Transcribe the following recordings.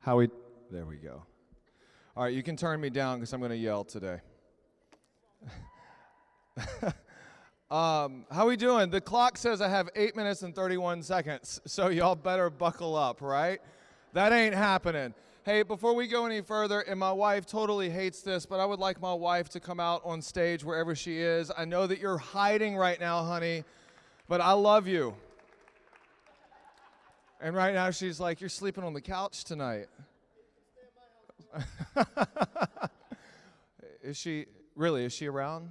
How we, there we go. All right, you can turn me down because I'm going to yell today. um, how we doing? The clock says I have eight minutes and 31 seconds, so y'all better buckle up, right? That ain't happening. Hey, before we go any further, and my wife totally hates this, but I would like my wife to come out on stage wherever she is. I know that you're hiding right now, honey, but I love you. And right now she's like, You're sleeping on the couch tonight. is she really? Is she around?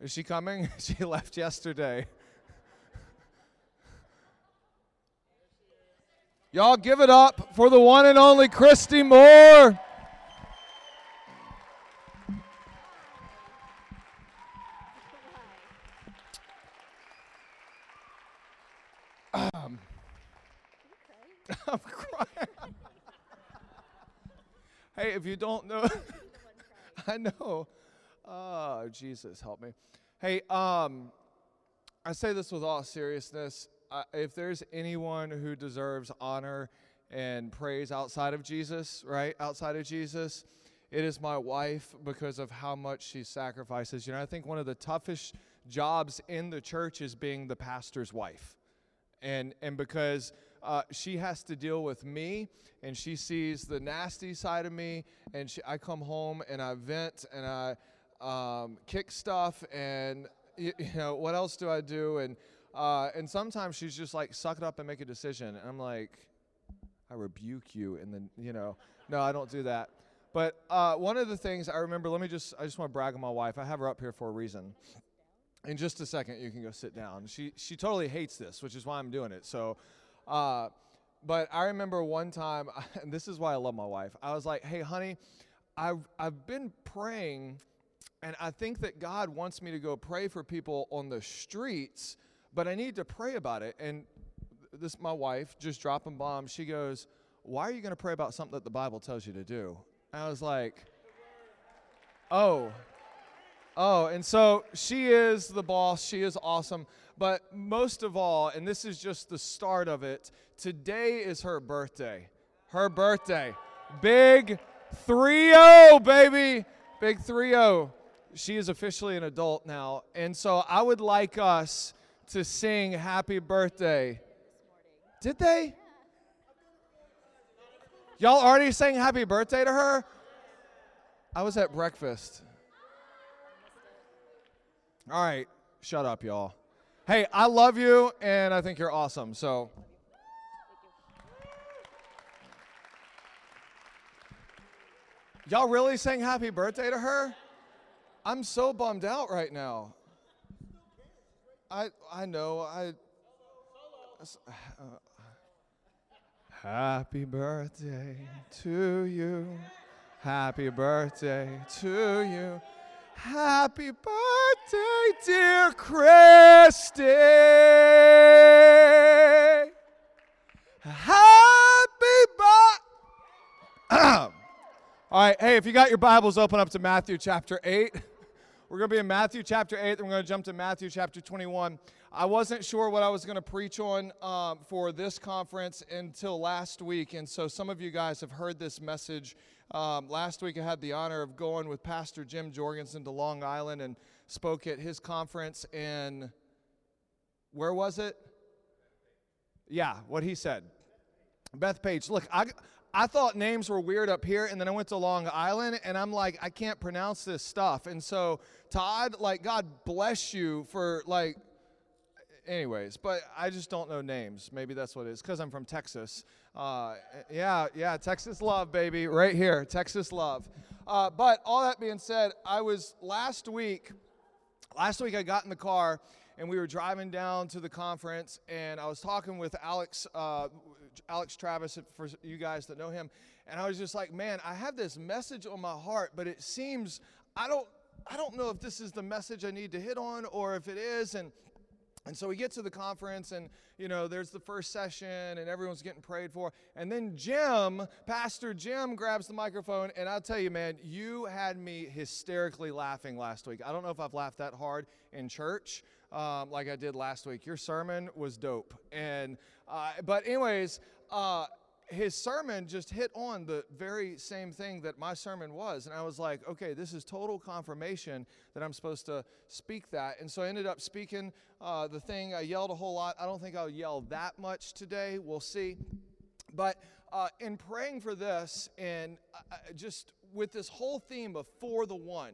Is she coming? she left yesterday. Y'all give it up for the one and only Christy Moore. I'm crying. hey, if you don't know, I know. Oh, Jesus, help me. Hey, um, I say this with all seriousness. Uh, if there's anyone who deserves honor and praise outside of Jesus, right? Outside of Jesus, it is my wife because of how much she sacrifices. You know, I think one of the toughest jobs in the church is being the pastor's wife and and because uh, she has to deal with me and she sees the nasty side of me and she, i come home and i vent and i um, kick stuff and you, you, know what else do i do? And uh, and sometimes she's just like suck it up and make a decision and i'm like i rebuke you and then you know no i don't do that. But uh, one of the things i remember let me just i just want to brag on my wife. I have her up here for a reason. In just a second you can go sit down. She she totally hates this which is why i'm doing it. So uh, but i remember one time and this is why i love my wife i was like hey honey i've i've been praying and i think that god wants me to go pray for people on the streets but i need to pray about it and this my wife just dropping bombs she goes why are you going to pray about something that the bible tells you to do and i was like oh Oh, and so she is the boss. She is awesome. But most of all, and this is just the start of it, today is her birthday. Her birthday. Big 3 0, baby. Big 3 0. She is officially an adult now. And so I would like us to sing happy birthday. Did they? Y'all already sang happy birthday to her? I was at breakfast. All right, shut up, y'all. Hey, I love you, and I think you're awesome. So. Y'all really sang happy birthday to her? I'm so bummed out right now. I I know I. Uh, happy birthday to you. Happy birthday to you. Happy birthday, dear Christy. Happy birthday. All right, hey, if you got your Bibles, open up to Matthew chapter 8. We're going to be in Matthew chapter 8, then we're going to jump to Matthew chapter 21. I wasn't sure what I was going to preach on um, for this conference until last week, and so some of you guys have heard this message um, last week, I had the honor of going with Pastor Jim Jorgensen to Long Island and spoke at his conference in, where was it? Yeah, what he said. Bethpage. Look, I, I thought names were weird up here, and then I went to Long Island, and I'm like, I can't pronounce this stuff. And so, Todd, like, God bless you for, like, anyways, but I just don't know names. Maybe that's what it is, because I'm from Texas. Uh, yeah, yeah, Texas love, baby, right here, Texas love. Uh, but all that being said, I was last week, last week I got in the car and we were driving down to the conference and I was talking with Alex, uh, Alex Travis, for you guys that know him, and I was just like, man, I have this message on my heart, but it seems I don't, I don't know if this is the message I need to hit on or if it is, and and so we get to the conference, and you know, there's the first session, and everyone's getting prayed for. And then Jim, Pastor Jim, grabs the microphone, and I'll tell you, man, you had me hysterically laughing last week. I don't know if I've laughed that hard in church um, like I did last week. Your sermon was dope, and uh, but anyways, uh, his sermon just hit on the very same thing that my sermon was. And I was like, okay, this is total confirmation that I'm supposed to speak that. And so I ended up speaking uh, the thing. I yelled a whole lot. I don't think I'll yell that much today. We'll see. But uh, in praying for this and uh, just with this whole theme of for the one,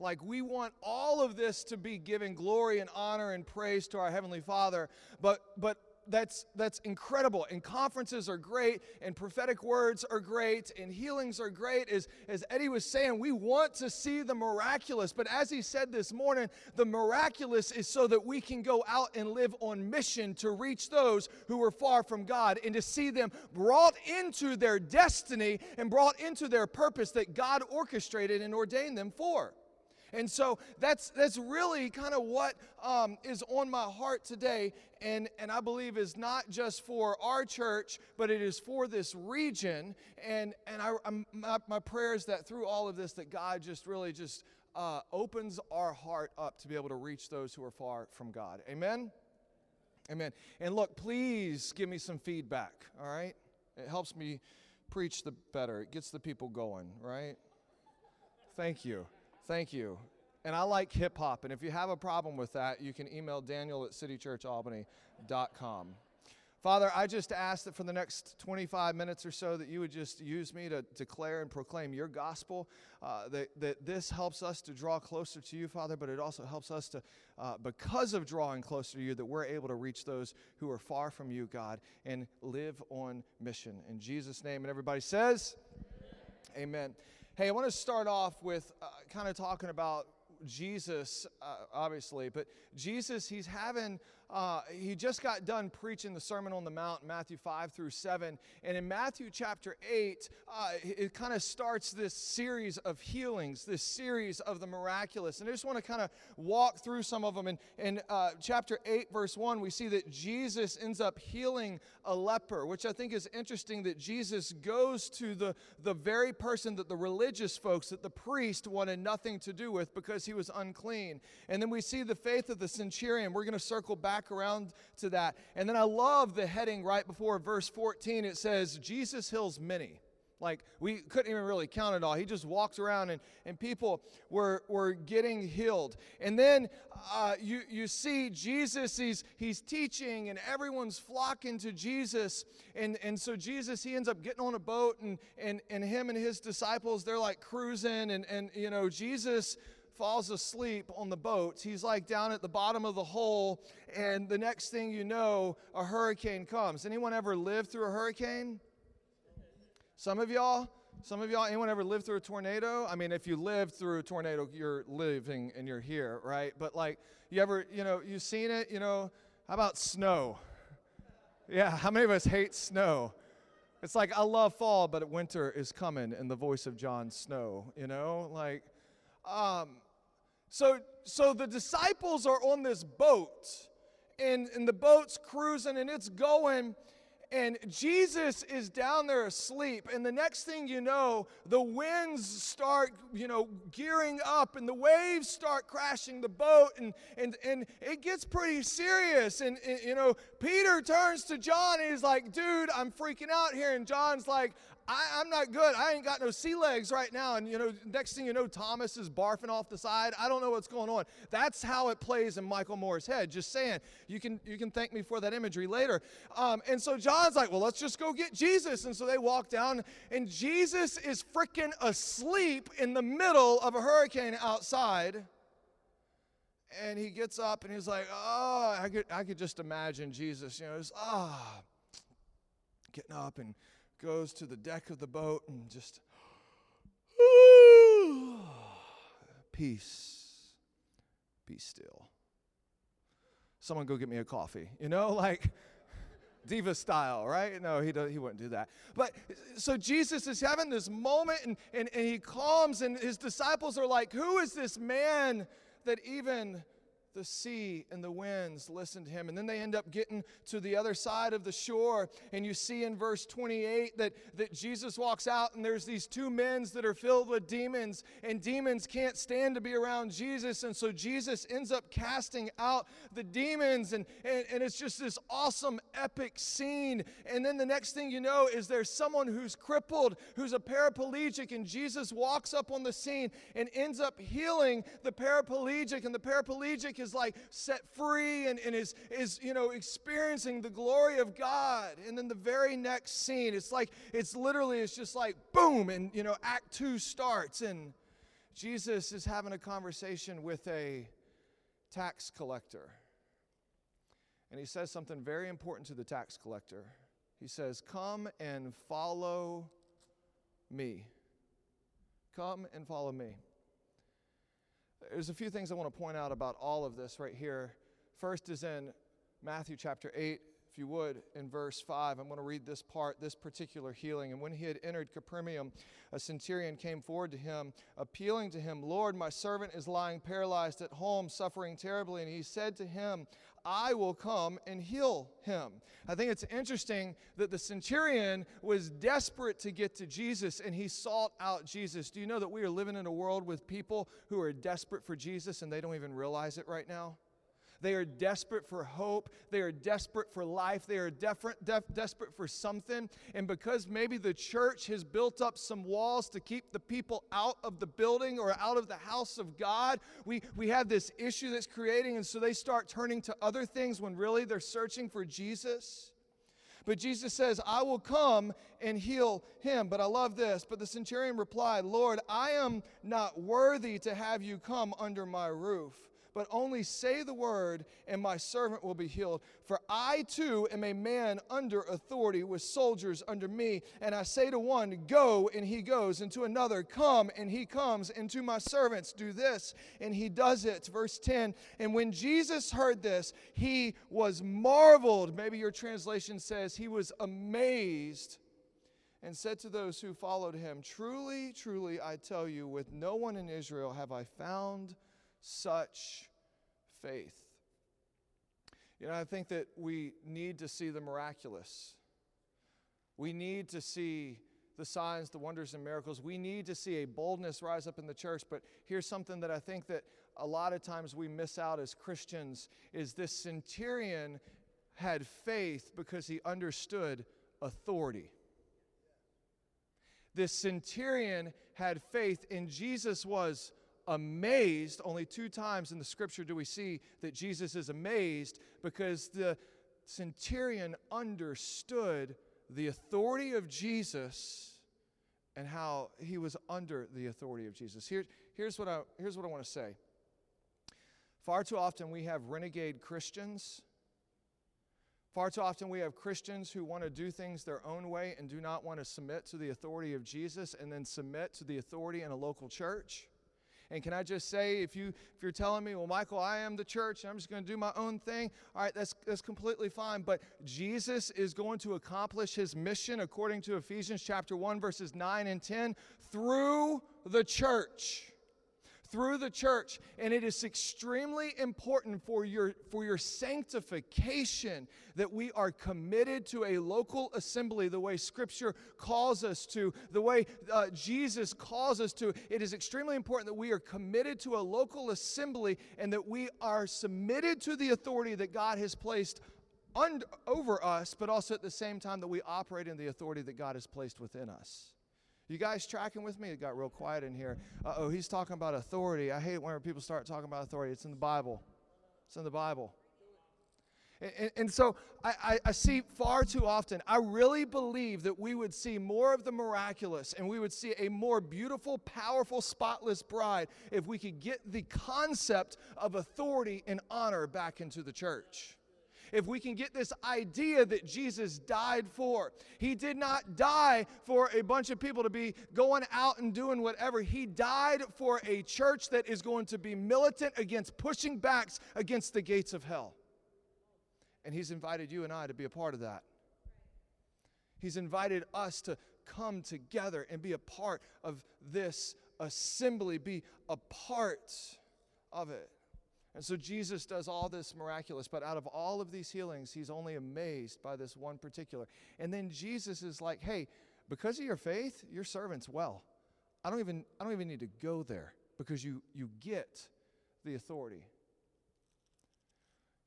like we want all of this to be giving glory and honor and praise to our heavenly Father, but but that's that's incredible. And conferences are great and prophetic words are great and healings are great. As as eddie was saying we want to see the miraculous. But as he said this morning the miraculous is so that we can go out and live on mission to reach those who are far from god and to see them brought into their destiny and brought into their purpose that god orchestrated and ordained them for and so that's that's really kind of what um, is on my heart today, and and I believe is not just for our church, but it is for this region. And and I, my, my prayer is that through all of this, that God just really just uh, opens our heart up to be able to reach those who are far from God. Amen. Amen. And look, please give me some feedback. All right, it helps me preach the better. It gets the people going. Right. Thank you. Thank you. And I like hip hop. And if you have a problem with that, you can email Daniel at citychurchalbany.com. Father, I just ask that for the next 25 minutes or so that you would just use me to declare and proclaim your gospel, uh, that, that this helps us to draw closer to you, Father, but it also helps us to, uh, because of drawing closer to you, that we're able to reach those who are far from you, God, and live on mission. In Jesus' name. And everybody says, Amen. Amen. Hey, I want to start off with uh, kind of talking about Jesus, uh, obviously, but Jesus, he's having uh, he just got done preaching the Sermon on the Mount, Matthew 5 through 7. And in Matthew chapter 8, uh, it kind of starts this series of healings, this series of the miraculous. And I just want to kind of walk through some of them. In, in uh, chapter 8, verse 1, we see that Jesus ends up healing a leper, which I think is interesting that Jesus goes to the, the very person that the religious folks, that the priest wanted nothing to do with because he was unclean. And then we see the faith of the centurion. We're going to circle back back around to that. And then I love the heading right before verse 14. It says, Jesus heals many. Like we couldn't even really count it all. He just walked around and, and people were, were getting healed. And then uh, you, you see Jesus, he's, he's teaching and everyone's flocking to Jesus. And, and so Jesus, he ends up getting on a boat and, and, and him and his disciples, they're like cruising. And, and you know, Jesus falls asleep on the boat. He's like down at the bottom of the hole, and the next thing you know, a hurricane comes. Anyone ever lived through a hurricane? Some of y'all? Some of y'all, anyone ever lived through a tornado? I mean, if you lived through a tornado, you're living and you're here, right? But like, you ever, you know, you've seen it, you know, how about snow? Yeah, how many of us hate snow? It's like, I love fall, but winter is coming in the voice of Jon Snow, you know? Like, um, so, so the disciples are on this boat, and, and the boat's cruising and it's going, and Jesus is down there asleep. And the next thing you know, the winds start, you know, gearing up and the waves start crashing the boat and, and, and it gets pretty serious. And, and you know, Peter turns to John and he's like, dude, I'm freaking out here. And John's like, I, am not good. I ain't got no sea legs right now. And, you know, next thing you know, Thomas is barfing off the side. I don't know what's going on. That's how it plays in Michael Moore's head. Just saying. You can, you can thank me for that imagery later. Um, and so John's like, well, let's just go get Jesus. And so they walk down, and Jesus is freaking asleep in the middle of a hurricane outside. And he gets up and he's like, oh, I could, I could just imagine Jesus, you know, just, ah, oh, getting up and goes to the deck of the boat and just, peace, be still. Someone go get me a coffee. You know, like diva style, right? No, he, he wouldn't do that. But so Jesus is having this moment and, and, and he calms, and his disciples are like, Who is this man that even the sea and the winds listen to him. And then they end up getting to the other side of the shore. And you see in verse 28 that, that Jesus walks out, and there's these two men that are filled with demons, and demons can't stand to be around Jesus. And so Jesus ends up casting out the demons. And, and, and it's just this awesome, epic scene. And then the next thing you know is there's someone who's crippled, who's a paraplegic, and Jesus walks up on the scene and ends up healing the paraplegic. And the paraplegic is like set free and, and is, is, you know, experiencing the glory of God. And then the very next scene, it's like, it's literally, it's just like boom, and, you know, Act Two starts. And Jesus is having a conversation with a tax collector. And he says something very important to the tax collector. He says, Come and follow me. Come and follow me. There's a few things I want to point out about all of this right here. First is in Matthew chapter 8, if you would, in verse 5. I'm going to read this part, this particular healing. And when he had entered Capernaum, a centurion came forward to him, appealing to him, Lord, my servant is lying paralyzed at home, suffering terribly. And he said to him, I will come and heal him. I think it's interesting that the centurion was desperate to get to Jesus and he sought out Jesus. Do you know that we are living in a world with people who are desperate for Jesus and they don't even realize it right now? They are desperate for hope. They are desperate for life. They are def- desperate for something. And because maybe the church has built up some walls to keep the people out of the building or out of the house of God, we, we have this issue that's creating. And so they start turning to other things when really they're searching for Jesus. But Jesus says, I will come and heal him. But I love this. But the centurion replied, Lord, I am not worthy to have you come under my roof but only say the word, and my servant will be healed. For I too am a man under authority with soldiers under me. And I say to one, Go, and he goes, and to another, Come, and he comes, and to my servants, Do this, and he does it. Verse 10 And when Jesus heard this, he was marveled. Maybe your translation says he was amazed and said to those who followed him, Truly, truly, I tell you, with no one in Israel have I found such faith. You know, I think that we need to see the miraculous. We need to see the signs, the wonders, and miracles. We need to see a boldness rise up in the church. But here's something that I think that a lot of times we miss out as Christians is this centurion had faith because he understood authority. This centurion had faith, and Jesus was amazed. Only two times in the scripture do we see that Jesus is amazed because the centurion understood the authority of Jesus and how he was under the authority of Jesus. Here, here's, what I, here's what I want to say. Far too often we have renegade Christians. Far too often we have Christians who want to do things their own way and do not want to submit to the authority of Jesus and then submit to the authority in a local church. And can I just say, if you if you're telling me, well, Michael, I am the church, and I'm just going to do my own thing, all right, that's that's completely fine. But Jesus is going to accomplish his mission according to Ephesians chapter 1, verses 9 and 10, through the church through the church and it is extremely important for your for your sanctification that we are committed to a local assembly the way scripture calls us to the way uh, jesus calls us to. It is extremely important that we are committed to a local assembly and that we are submitted to the authority that god has placed under, over us but also at the same time that we operate in the authority that god has placed within us you guys tracking with me? It got real quiet in here. Uh oh, he's talking about authority. I hate when people start talking about authority. It's in the Bible. It's in the Bible. And, and, and so I, I, I see far too often, I really believe that we would see more of the miraculous and we would see a more beautiful, powerful, spotless bride if we could get the concept of authority and honor back into the church if we can get this idea that Jesus died for. He did not die for a bunch of people to be going out and doing whatever. He died for a church that is going to be militant against pushing backs against the gates of hell. And He's invited you and I to be a part of that. He's invited us to come together and be a part of this assembly, be a part of it. And so Jesus does all this miraculous, but out of all of these healings, he's only amazed by this one particular. And then Jesus is like, "Hey, because of your faith, your servant's well. I don't even I don't even need to go there because you you get the authority."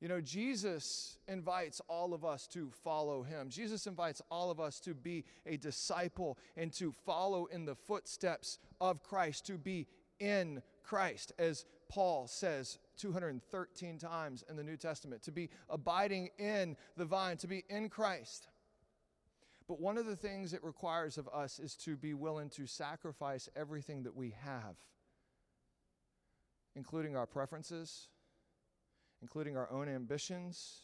You know, Jesus invites all of us to follow him. Jesus invites all of us to be a disciple and to follow in the footsteps of Christ, to be in Christ, as Paul says 213 times in the New Testament, to be abiding in the vine, to be in Christ. But one of the things it requires of us is to be willing to sacrifice everything that we have, including our preferences, including our own ambitions,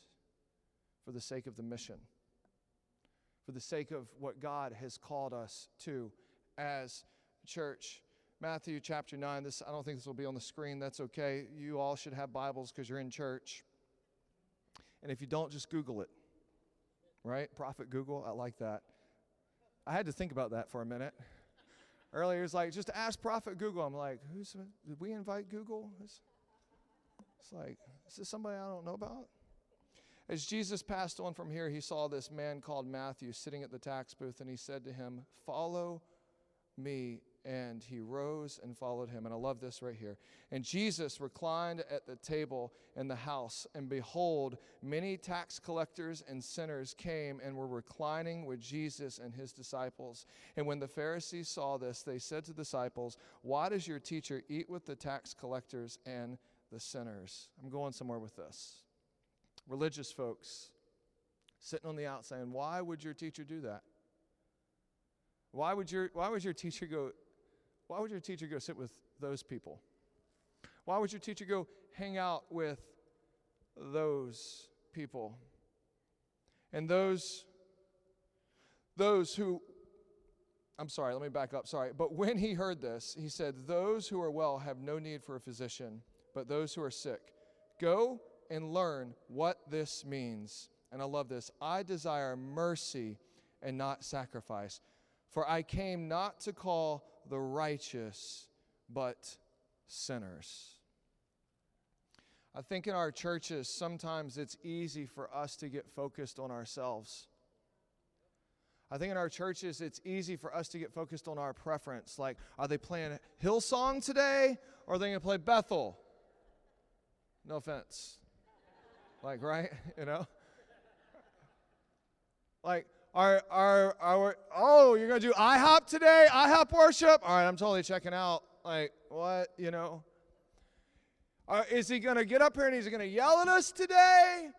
for the sake of the mission, for the sake of what God has called us to as church. Matthew chapter 9. This I don't think this will be on the screen. That's okay. You all should have Bibles because you're in church. And if you don't, just Google it. Right? Prophet Google. I like that. I had to think about that for a minute. Earlier, it's like, just ask Prophet Google. I'm like, who's, did we invite Google? It's, it's like, is this somebody I don't know about? As Jesus passed on from here, he saw this man called Matthew sitting at the tax booth, and he said to him, Follow me and he rose and followed him. And I love this right here. And Jesus reclined at the table in the house, and behold, many tax collectors and sinners came and were reclining with Jesus and his disciples. And when the Pharisees saw this, they said to the disciples, Why does your teacher eat with the tax collectors and the sinners? I'm going somewhere with this. Religious folks sitting on the outside, why would your teacher do that? Why would your, why would your teacher go why would your teacher go sit with those people? Why would your teacher go hang out with those people? And those those who I'm sorry, let me back up. Sorry. But when he heard this, he said, Those who are well have no need for a physician, but those who are sick. Go and learn what this means. And I love this. I desire mercy and not sacrifice. For I came not to call the righteous, but sinners. I think in our churches, sometimes it's easy for us to get focused on ourselves. I think in our churches, it's easy for us to get focused on our preference. Like, are they playing Hillsong today or are they going to play Bethel? No offense. Like, right? You know? Like, oh, you're going to do IHOP today? IHOP worship? All right, I'm totally checking out. Like, what? You know? Is he going to get up here and he's going to yell at us today?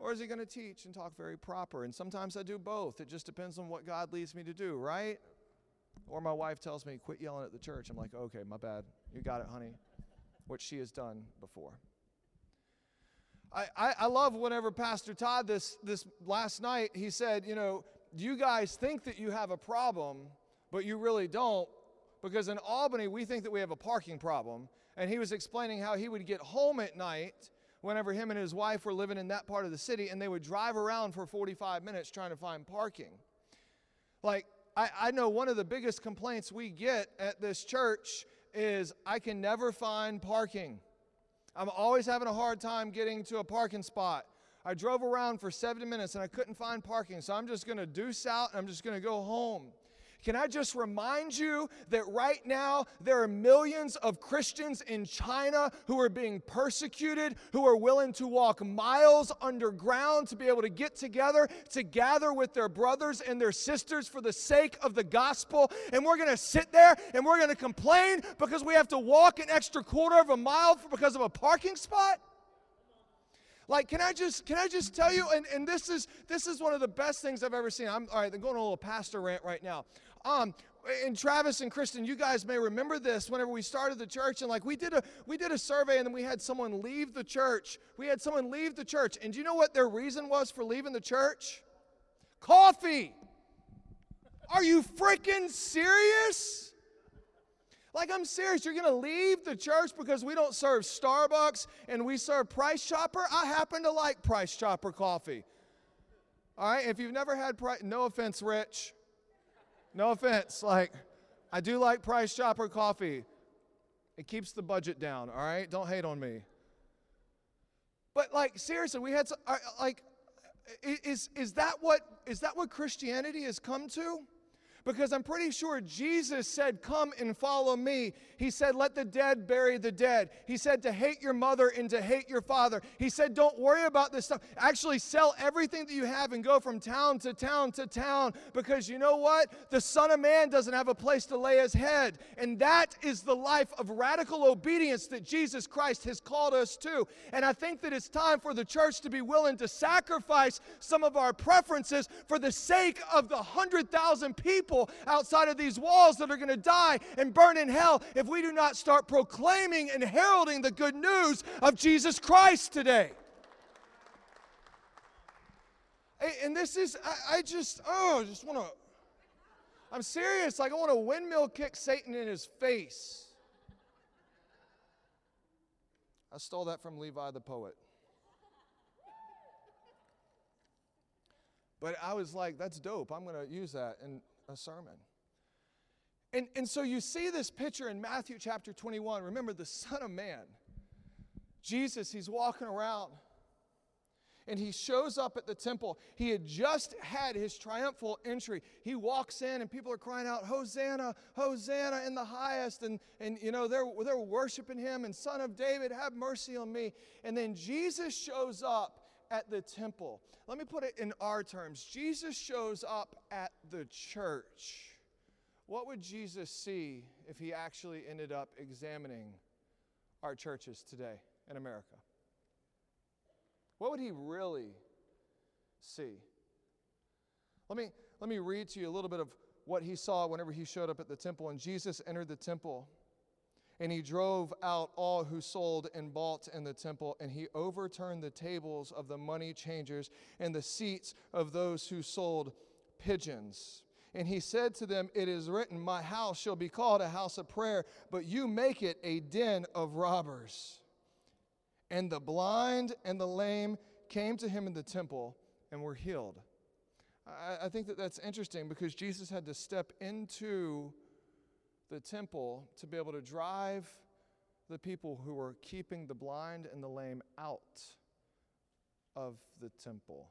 Or is he going to teach and talk very proper? And sometimes I do both. It just depends on what God leads me to do, right? Or my wife tells me, quit yelling at the church. I'm like, okay, my bad. You got it, honey. Which she has done before. I, I, I love whenever Pastor Todd this, this last night, he said, you know, you guys think that you have a problem, but you really don't. Because in Albany, we think that we have a parking problem. And he was explaining how he would get home at night whenever him and his wife were living in that part of the city, and they would drive around for 45 minutes trying to find parking. Like, I, I know one of the biggest complaints we get at this church is I can never find parking. I'm always having a hard time getting to a parking spot. I drove around for 70 minutes and I couldn't find parking, so I'm just going to deuce out and I'm just going to go home. Can I just remind you that right now there are millions of Christians in China who are being persecuted, who are willing to walk miles underground to be able to get together, to gather with their brothers and their sisters for the sake of the gospel. And we're going to sit there and we're going to complain because we have to walk an extra quarter of a mile because of a parking spot? Like, can I just can I just tell you? And, and this is this is one of the best things I've ever seen. I'm all right. I'm going on a little pastor rant right now. Um, and Travis and Kristen, you guys may remember this whenever we started the church, and like we did a we did a survey, and then we had someone leave the church. We had someone leave the church, and do you know what their reason was for leaving the church? Coffee. Are you freaking serious? Like, I'm serious. You're going to leave the church because we don't serve Starbucks and we serve Price Chopper? I happen to like Price Chopper coffee. All right? If you've never had Price, no offense, Rich. No offense. Like, I do like Price Chopper coffee. It keeps the budget down, all right? Don't hate on me. But like seriously, we had some, like is is that what is that what Christianity has come to? Because I'm pretty sure Jesus said, Come and follow me. He said, Let the dead bury the dead. He said, To hate your mother and to hate your father. He said, Don't worry about this stuff. Actually, sell everything that you have and go from town to town to town. Because you know what? The Son of Man doesn't have a place to lay his head. And that is the life of radical obedience that Jesus Christ has called us to. And I think that it's time for the church to be willing to sacrifice some of our preferences for the sake of the 100,000 people people outside of these walls that are going to die and burn in hell if we do not start proclaiming and heralding the good news of Jesus Christ today. And this is, I, just, oh, I just want to, I'm serious. Like, I want to windmill kick Satan in his face. I stole that from Levi the poet. But I was like, that's dope. I'm going to use that. And a sermon. And, and so you see this picture in Matthew chapter 21. Remember, the Son of Man, Jesus, he's walking around and he shows up at the temple. He had just had his triumphal entry. He walks in and people are crying out, Hosanna, Hosanna in the highest. And, and you know, they're, they're worshiping him and Son of David, have mercy on me. And then Jesus shows up at the temple. Let me put it in our terms Jesus shows up at the church. What would Jesus see if he actually ended up examining our churches today in America? What would he really see? Let me, let me read to you a little bit of what he saw whenever he showed up at the temple. And Jesus entered the temple and he drove out all who sold and bought in the temple, and he overturned the tables of the money changers and the seats of those who sold pigeons. And he said to them, It is written, My house shall be called a house of prayer, but you make it a den of robbers. And the blind and the lame came to him in the temple and were healed. I, I think that that's interesting because Jesus had to step into the temple to be able to drive the people who were keeping the blind and the lame out of the temple.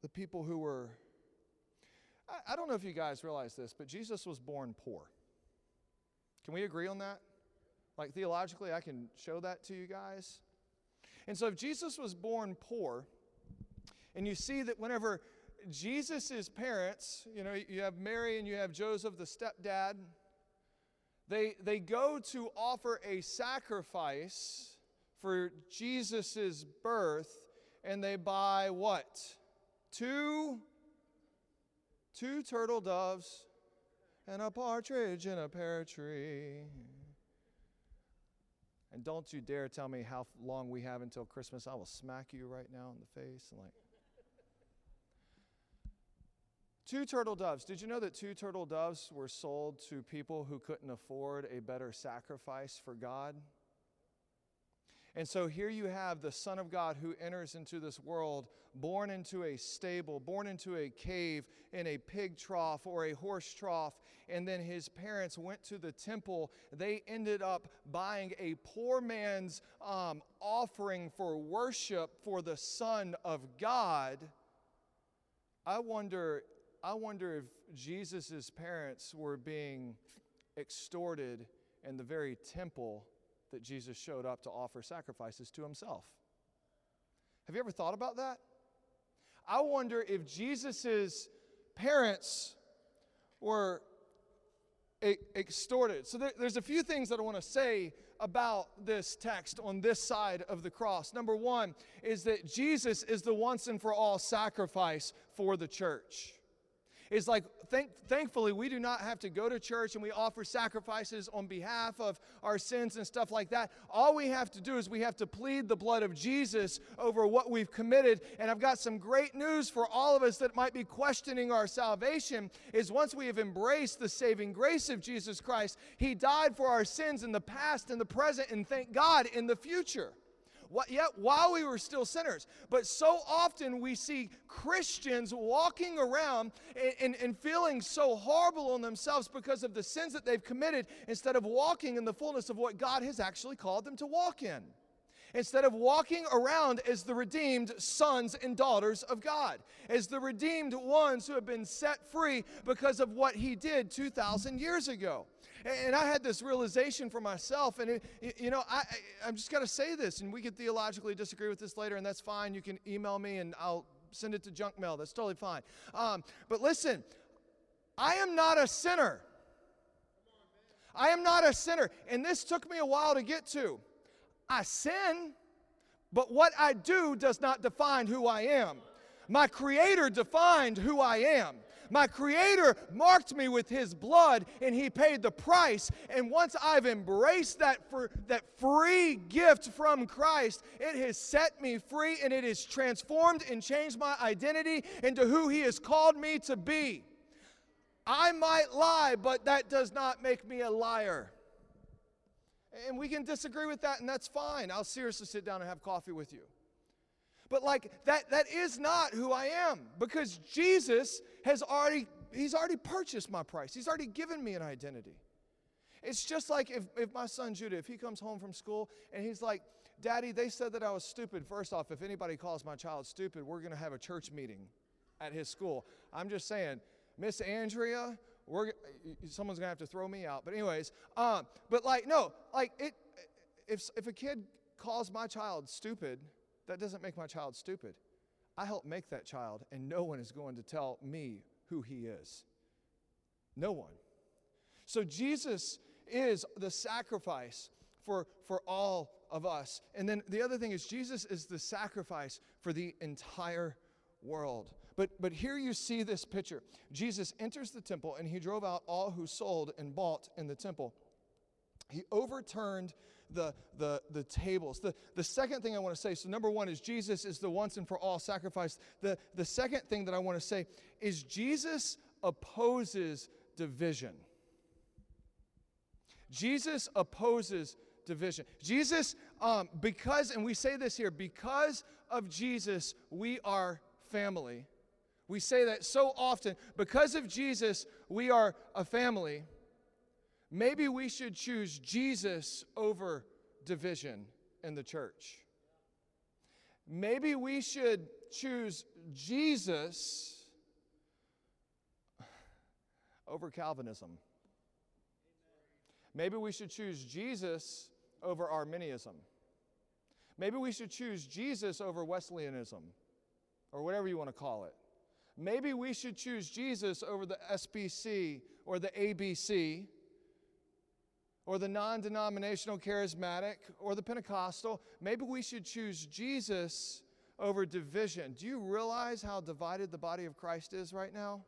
The people who were, I, I, don't know if you guys realize this, but Jesus was born poor. Can we agree on that? Like theologically, I can show that to you guys. And so if Jesus was born poor, and you see that whenever Jesus' parents, you know, you have Mary and you have Joseph, the stepdad, they, they go to offer a sacrifice for Jesus' birth, and they buy what? Two, two turtle doves and a partridge in a pear tree. And don't you dare tell me how long we have until Christmas. I will smack you right now in the face and like Two turtle doves. Did you know that two turtle doves were sold to people who couldn't afford a better sacrifice for God? And so here you have the Son of God who enters into this world, born into a stable, born into a cave, in a pig trough or a horse trough. And then his parents went to the temple. They ended up buying a poor man's um, offering for worship for the Son of God. I wonder I wonder if Jesus' parents were being extorted in the very temple that Jesus showed up to offer sacrifices to himself. Have you ever thought about that? I wonder if Jesus' parents were extorted. So there, there's a few things that I want to say about this text on this side of the cross. Number one is that Jesus is the once and for all sacrifice for the church is like, thank, thankfully, we do not have to go to church and we offer sacrifices on behalf of our sins and stuff like that. All we have to do is we have to plead the blood of Jesus over what we've committed. And I've got some great news for all of us that might be questioning our salvation is once we have embraced the saving grace of Jesus Christ, He died for our sins in the past and the present, and thank God in the future yet while we were still sinners. But so often we see Christians walking around and, and, and feeling so horrible on themselves because of the sins that they've committed instead of walking in the fullness of what God has actually called them to walk in. Instead of walking around as the redeemed sons and daughters of God, as the redeemed ones who have been set free because of what He did 2,000 years ago. And I had this realization for myself, and it, you know, I, I'm just got to say this, and we can theologically disagree with this later, and that's fine. You can email me, and I'll send it to junk mail. That's totally fine. Um, but listen, I am not a sinner. I am not a sinner. And this took me a while to get to. I sin, but what I do does not define who I am. My Creator defined who I am. My Creator marked me with His blood and He paid the price. And once I've embraced that, for, that free gift from Christ, it has set me free and it has transformed and changed my identity into who He has called me to be. I might lie, but that does not make me a liar. And we can disagree with that, and that's fine. I'll seriously sit down and have coffee with you. But like that that is not who I am because Jesus has already he's already purchased my price. He's already given me an identity. It's just like if, if my son Judah, if he comes home from school and he's like, Daddy, they said that I was stupid. First off, if anybody calls my child stupid, we're gonna have a church meeting at his school. I'm just saying, Miss Andrea, we're someone's gonna have to throw me out. But anyways, um, but like no, like it. If if a kid calls my child stupid, that doesn't make my child stupid. I help make that child, and no one is going to tell me who he is. No one. So Jesus is the sacrifice for, for all of us. And then the other thing is, Jesus is the sacrifice for the entire world. But, but here you see this picture. Jesus enters the temple and he drove out all who sold and bought in the temple. He overturned the, the, the tables. The, the second thing I want to say so, number one is Jesus is the once and for all sacrifice. The, the second thing that I want to say is Jesus opposes division. Jesus opposes division. Jesus, um, because, and we say this here, because of Jesus, we are family. We say that so often. Because of Jesus, we are a family. Maybe we should choose Jesus over division in the church. Maybe we should choose Jesus over Calvinism. Maybe we should choose Jesus over Arminianism. Maybe we should choose Jesus over Wesleyanism or whatever you want to call it. Maybe we should choose Jesus over the SBC or the ABC or the non denominational charismatic or the Pentecostal. Maybe we should choose Jesus over division. Do you realize how divided the body of Christ is right now?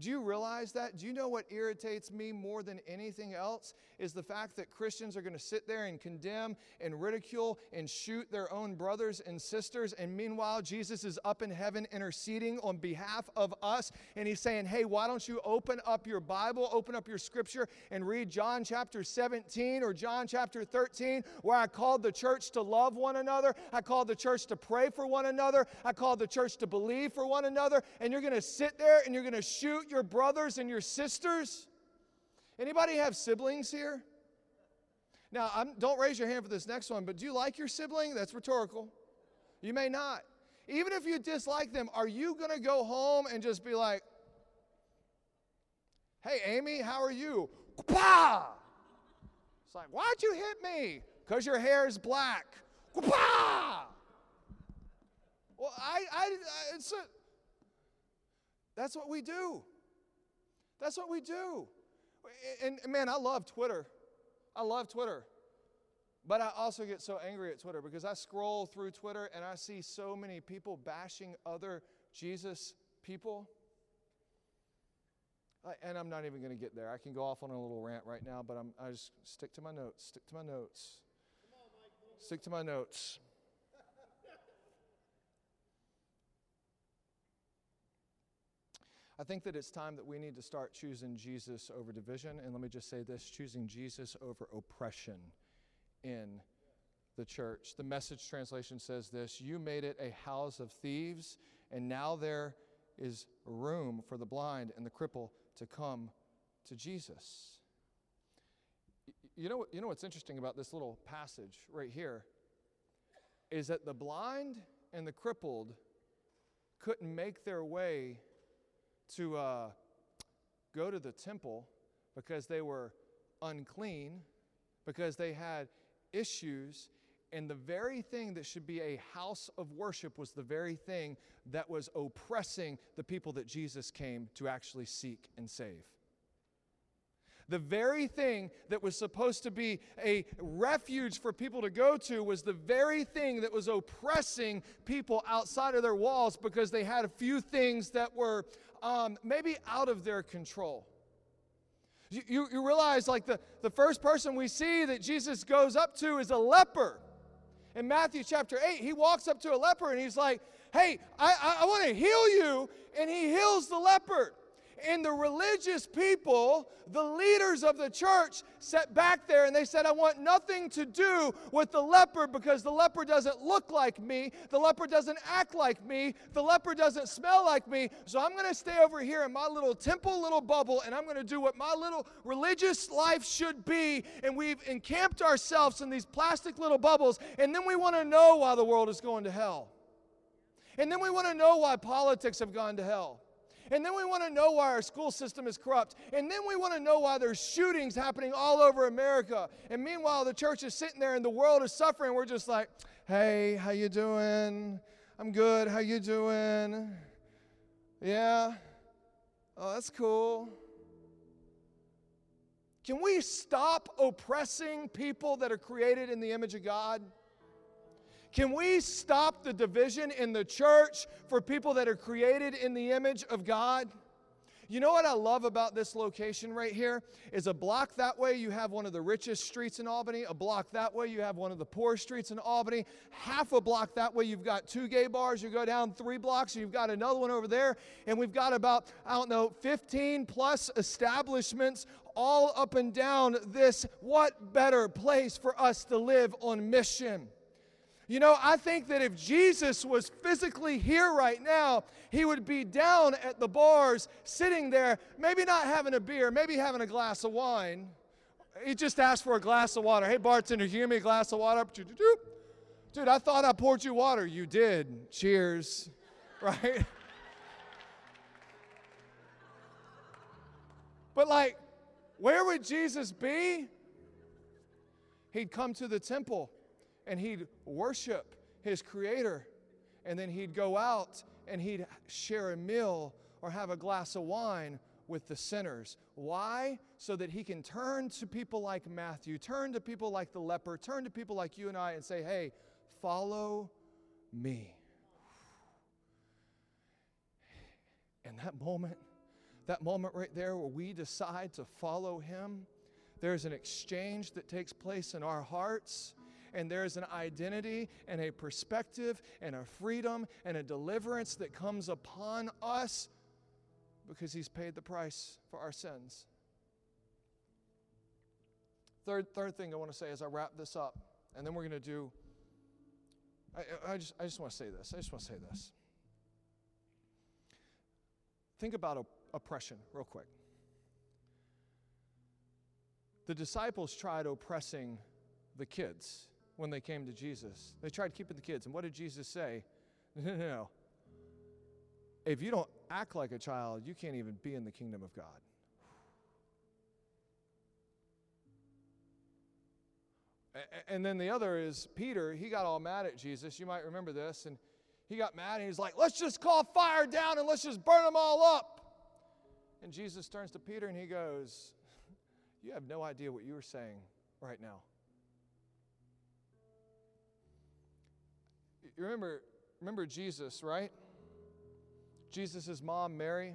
Do you realize that? Do you know what irritates me more than anything else? Is the fact that Christians are going to sit there and condemn and ridicule and shoot their own brothers and sisters. And meanwhile, Jesus is up in heaven interceding on behalf of us. And he's saying, Hey, why don't you open up your Bible, open up your scripture, and read John chapter 17 or John chapter 13, where I called the church to love one another. I called the church to pray for one another. I called the church to believe for one another. And you're going to sit there and you're going to shoot your brothers and your sisters? Anybody have siblings here? Now, I'm, don't raise your hand for this next one, but do you like your sibling? That's rhetorical. You may not. Even if you dislike them, are you going to go home and just be like, hey, Amy, how are you? It's like, why'd you hit me? Because your hair is black. Bah! Well, I, I, I a, that's what we do. That's what we do. And, and man, I love Twitter. I love Twitter. But I also get so angry at Twitter because I scroll through Twitter and I see so many people bashing other Jesus people. and I'm not even going to get there. I can go off on a little rant right now, but I'm, I just stick to my notes. Stick to my notes. Stick to my notes. I think that it's time that we need to start choosing Jesus over division. And let me just say this choosing Jesus over oppression in the church. The message translation says this You made it a house of thieves, and now there is room for the blind and the cripple to come to Jesus. You know, you know what's interesting about this little passage right here is that the blind and the crippled couldn't make their way to uh, go to the temple because they were unclean, because they had issues. And the very thing that should be a house of worship was the very thing that was oppressing the people that Jesus came to actually seek and save. The very thing that was supposed to be a refuge for people to go to was the very thing that was oppressing people outside of their walls because they had a few things that were um, maybe out of their control. You, you, you realize, like, the, the first person we see that Jesus goes up to is a leper. In Matthew chapter 8, he walks up to a leper and he's like, Hey, I, I, I want to heal you. And he heals the leper. And the religious people, the leaders of the church, sat back there and they said, I want nothing to do with the leper because the leper doesn't look like me. The leper doesn't act like me. The leper doesn't smell like me. So I'm going to stay over here in my little temple, little bubble, and I'm going to do what my little religious life should be. And we've encamped ourselves in these plastic little bubbles. And then we want to know why the world is going to hell. And then we want to know why politics have gone to hell. And then we want to know why our school system is corrupt. And then we want to know why there's shootings happening all over America. And meanwhile, the church is sitting there and the world is suffering. We're just like, hey, how you doing? I'm good. How you doing? Yeah. Oh, that's cool. Can we stop oppressing people that are created in the image of God? Can we stop the division in the church for people that are created in the image of God? You know what I love about this location right here? Is a block that way you have one of the richest streets in Albany, a block that way you have one of the poor streets in Albany, half a block that way you've got two gay bars, you go down 3 blocks you've got another one over there. And we've got about I don't know 15 plus establishments all up and down this what better place for us to live on mission. You know, I think that if Jesus was physically here right now, he would be down at the bars, sitting there, maybe not having a beer, maybe having a glass of wine. He just asked for a glass of water. Hey, bartender, give me a glass of water? Dude, I thought I poured you water. You did. Cheers. Right? But, like, where would Jesus be? He'd come to the temple and he'd worship his creator. And then he'd go out and he'd share a meal or have a glass of wine with the sinners. Why? So that he can turn to people like Matthew, turn to people like the leper, turn to people like you and I and say, hey, follow me. And that moment, that moment right there where we decide to follow him, there's an exchange that takes place in our hearts and there's an identity and a perspective and a freedom and a deliverance that comes upon us because He's paid the price for our sins. Third, third thing I want to say as I wrap this up, and then we're going to do. I, I, just, I just want to say this. I just want to say this. Think about oppression real quick. The disciples tried oppressing the kids when they came to Jesus. They tried keeping the kids. And what did Jesus say? No, no, no. If you don't act like a child, you can't even be in the kingdom of God. And then the other is Peter. He got all mad at Jesus. You might remember this. And he got mad and he's like, let's just call fire down and let's just burn them all up. And Jesus turns to Peter and he goes, You have no idea what you are saying right now. Remember, remember Jesus, right? Jesus' mom, Mary.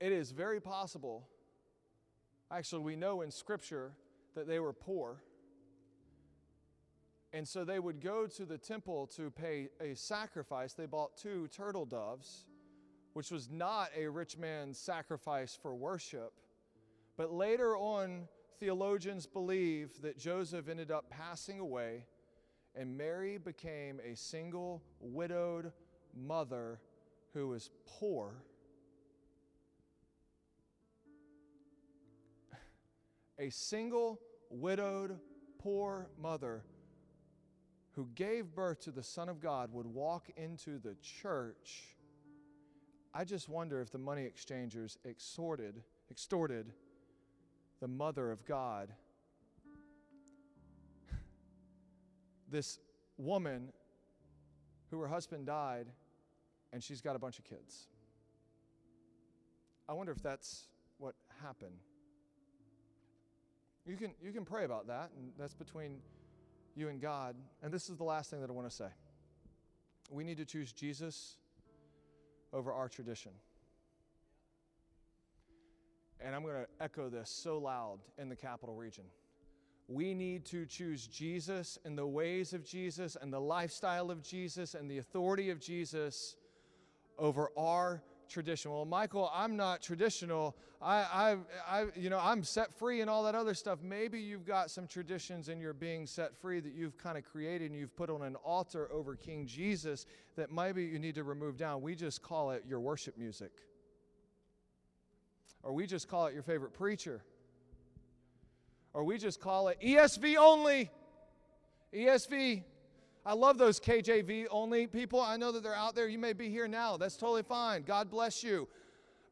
It is very possible, actually, we know in Scripture that they were poor. And so they would go to the temple to pay a sacrifice. They bought two turtle doves, which was not a rich man's sacrifice for worship. But later on, theologians believe that Joseph ended up passing away and Mary became a single, widowed mother who was poor. A single, widowed, poor mother who gave birth to the Son of God would walk into the church, I just wonder if the money exchangers extorted, extorted the mother of God. This woman who her husband died and she's got a bunch of kids. I wonder if that's what happened. You can, you can pray about that, and that's between you and God. And this is the last thing that I want to say. We need to choose Jesus over our tradition. And I'm going to echo this so loud in the capital region. We need to choose Jesus and the ways of Jesus and the lifestyle of Jesus and the authority of Jesus over our tradition. Well, Michael, I'm not traditional. I, I, I, you know, I'm set free and all that other stuff. Maybe you've got some traditions and you're being set free that you've kind of created and you've put on an altar over King Jesus that maybe you need to remove down. We just call it your worship music, or we just call it your favorite preacher, or we just call it ESV only. ESV. I love those KJV only people. I know that they're out there. You may be here now. That's totally fine. God bless you.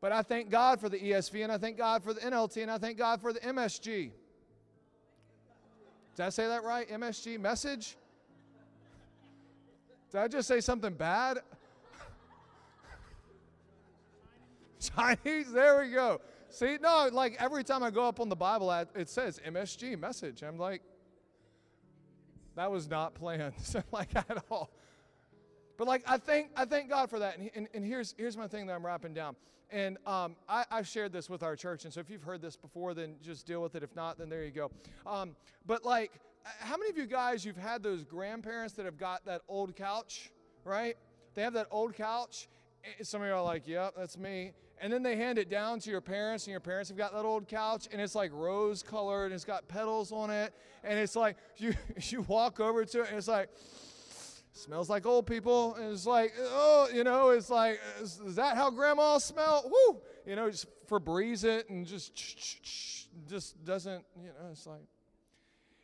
But I thank God for the ESV and I thank God for the NLT and I thank God for the MSG. Did I say that right? MSG message? Did I just say something bad? Chinese, there we go. See, no, like every time I go up on the Bible, it says MSG message. I'm like, that was not planned, like at all. But like I thank I thank God for that. And, and, and here's here's my thing that I'm wrapping down. And um, I, have shared this with our church. And so if you've heard this before, then just deal with it. If not, then there you go. Um, but like, how many of you guys you've had those grandparents that have got that old couch, right? They have that old couch. Some of you are like, "Yep, that's me." And then they hand it down to your parents, and your parents have got that old couch, and it's like rose colored, and it's got petals on it, and it's like you you walk over to it, and it's like smells like old people, and it's like oh, you know, it's like is, is that how grandma smell? Woo, you know, just Febreze it, and just just doesn't, you know, it's like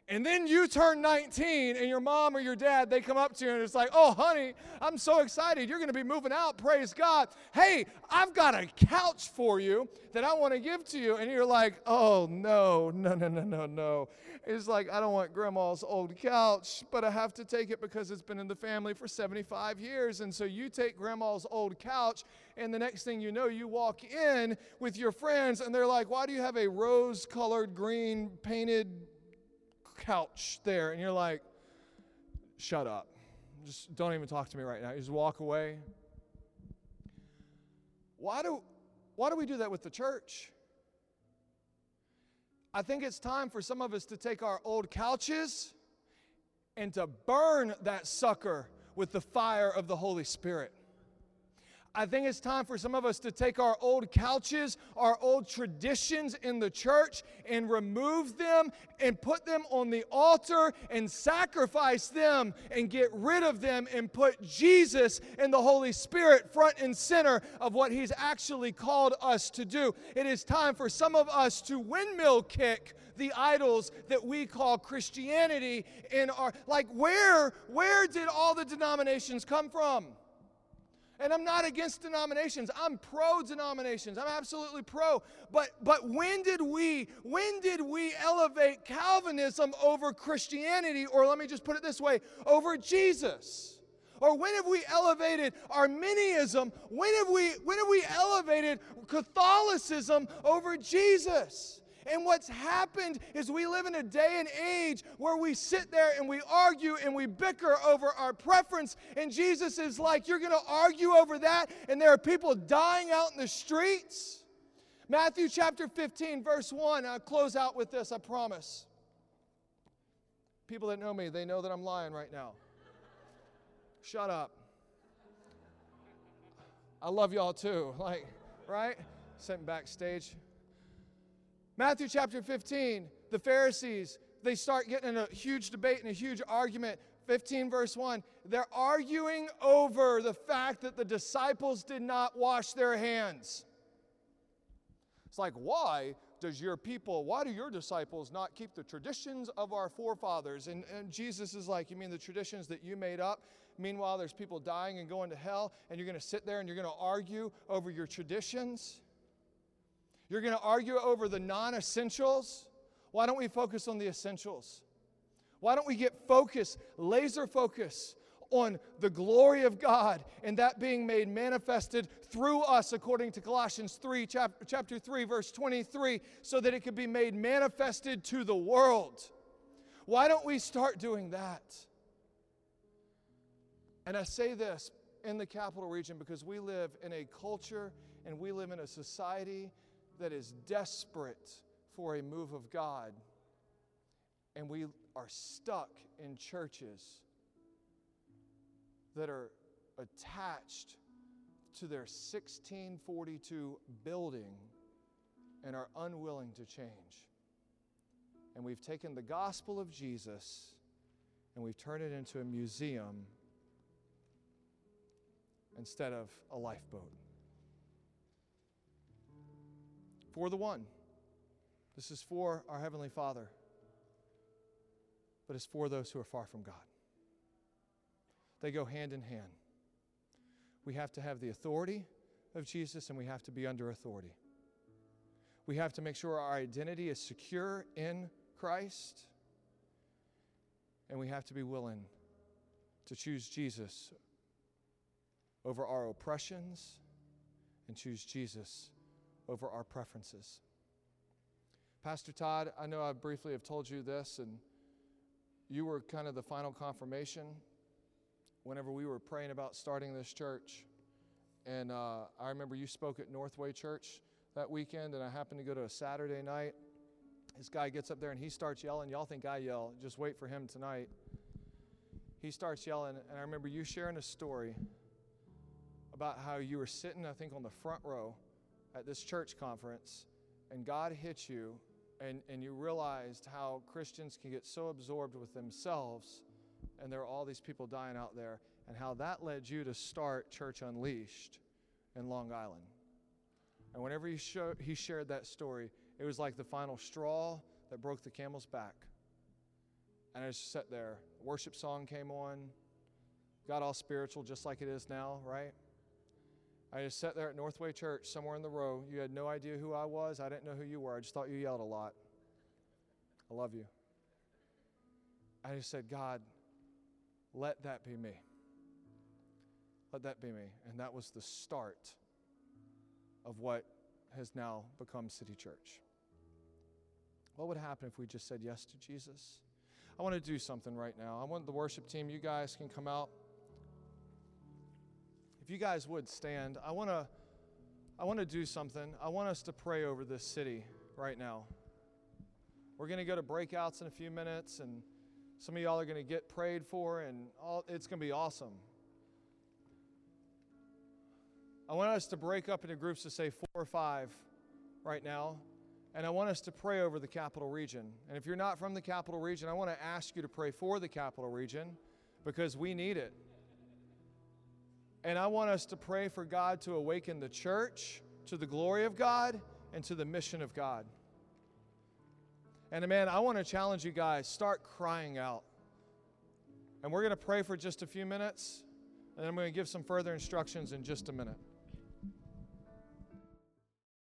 and then you turn 19 and your mom or your dad, they come up to you and it's like, oh, honey, I'm so excited. You're going to be moving out. Praise God. Hey, I've got a couch for you that I want to give to you. And you're like, oh, no, no, no, no, no, no. It's like, I don't want grandma's old couch, but I have to take it because it's been in the family for 75 years. And so you take grandma's old couch, and the next thing you know, you walk in with your friends and they're like, why do you have a rose colored, green, painted, couch there, and you're like, shut up. Just don't even talk to me right now. You just walk away. Why do, why do we do that with the church? I think it's time for some of us to take our old couches and to burn that sucker with the fire of the Holy Spirit. I think it's time for some of us to take our old couches, our old traditions in the church, and remove them and put them on the altar and sacrifice them and get rid of them and put Jesus and the Holy Spirit front and center of what He's actually called us to do. It is time for some of us to windmill kick the idols that we call Christianity in our like where where did all the denominations come from? And I'm not against denominations. I'm pro denominations. I'm absolutely pro. But but when did we when did we elevate Calvinism over Christianity or let me just put it this way, over Jesus? Or when have we elevated Arminianism? When have we when have we elevated Catholicism over Jesus? And what's happened is we live in a day and age where we sit there and we argue and we bicker over our preference. And Jesus is like, You're going to argue over that, and there are people dying out in the streets. Matthew chapter 15, verse 1. I'll close out with this, I promise. People that know me, they know that I'm lying right now. Shut up. I love y'all too. Like, right? Sitting backstage. Matthew chapter 15, the Pharisees, they start getting in a huge debate and a huge argument. 15 verse 1 they're arguing over the fact that the disciples did not wash their hands it's like why does your people, why do your disciples not keep the traditions of our forefathers? And, and Jesus is like, You mean the traditions that you made up? Meanwhile, there's people dying and going to hell, and you're going to sit there and you're going to argue over your traditions? You're going to argue over the non essentials? Why don't we focus on the essentials? Why don't we get focus, laser focus on the glory of God and that being made manifested through us according to Colossians 3 chapter, chapter 3 verse 23 so that it could be made manifested to the world. Why don't we start doing that? And I say this in the capital region because we live in a culture and we live in a society that is desperate for a move of God. And we are stuck in churches that are attached to their 1642 building and are unwilling to change. And we've taken the gospel of Jesus and we've turned it into a museum instead of a lifeboat. For the one. This is for our Heavenly Father, but it's for those who are far from God. They go hand in hand. We have to have the authority of Jesus and we have to be under authority. We have to make sure our identity is secure in Christ. And we have to be willing to choose Jesus over our oppressions and choose Jesus over our preferences. Pastor Todd, I know I briefly have told you this, and you were kind of the final confirmation whenever we were praying about starting this church. And uh, I remember you spoke at Northway Church that weekend, and I happened to go to a Saturday night. This guy gets up there and he starts yelling. Y'all think I yell. Just wait for him tonight. He starts yelling, and I remember you sharing a story about how you were sitting, I think, on the front row at this church conference, and God hit you, and, and you realized how Christians can get so absorbed with themselves and there are all these people dying out there, and how that led you to start Church Unleashed in Long Island. And whenever he, show, he shared that story, it was like the final straw that broke the camel's back. And I just sat there. Worship song came on, got all spiritual, just like it is now, right? I just sat there at Northway Church, somewhere in the row. You had no idea who I was. I didn't know who you were. I just thought you yelled a lot. I love you. I just said, God, let that be me. Let that be me. And that was the start of what has now become City Church. What would happen if we just said yes to Jesus? I want to do something right now. I want the worship team, you guys can come out. If you guys would stand, I want to I want to do something. I want us to pray over this city right now. We're going to go to breakouts in a few minutes and some of y'all are going to get prayed for, and all, it's going to be awesome. I want us to break up into groups to say four or five right now. And I want us to pray over the capital region. And if you're not from the capital region, I want to ask you to pray for the capital region because we need it. And I want us to pray for God to awaken the church to the glory of God and to the mission of God. And man, I want to challenge you guys start crying out. And we're going to pray for just a few minutes, and I'm going to give some further instructions in just a minute.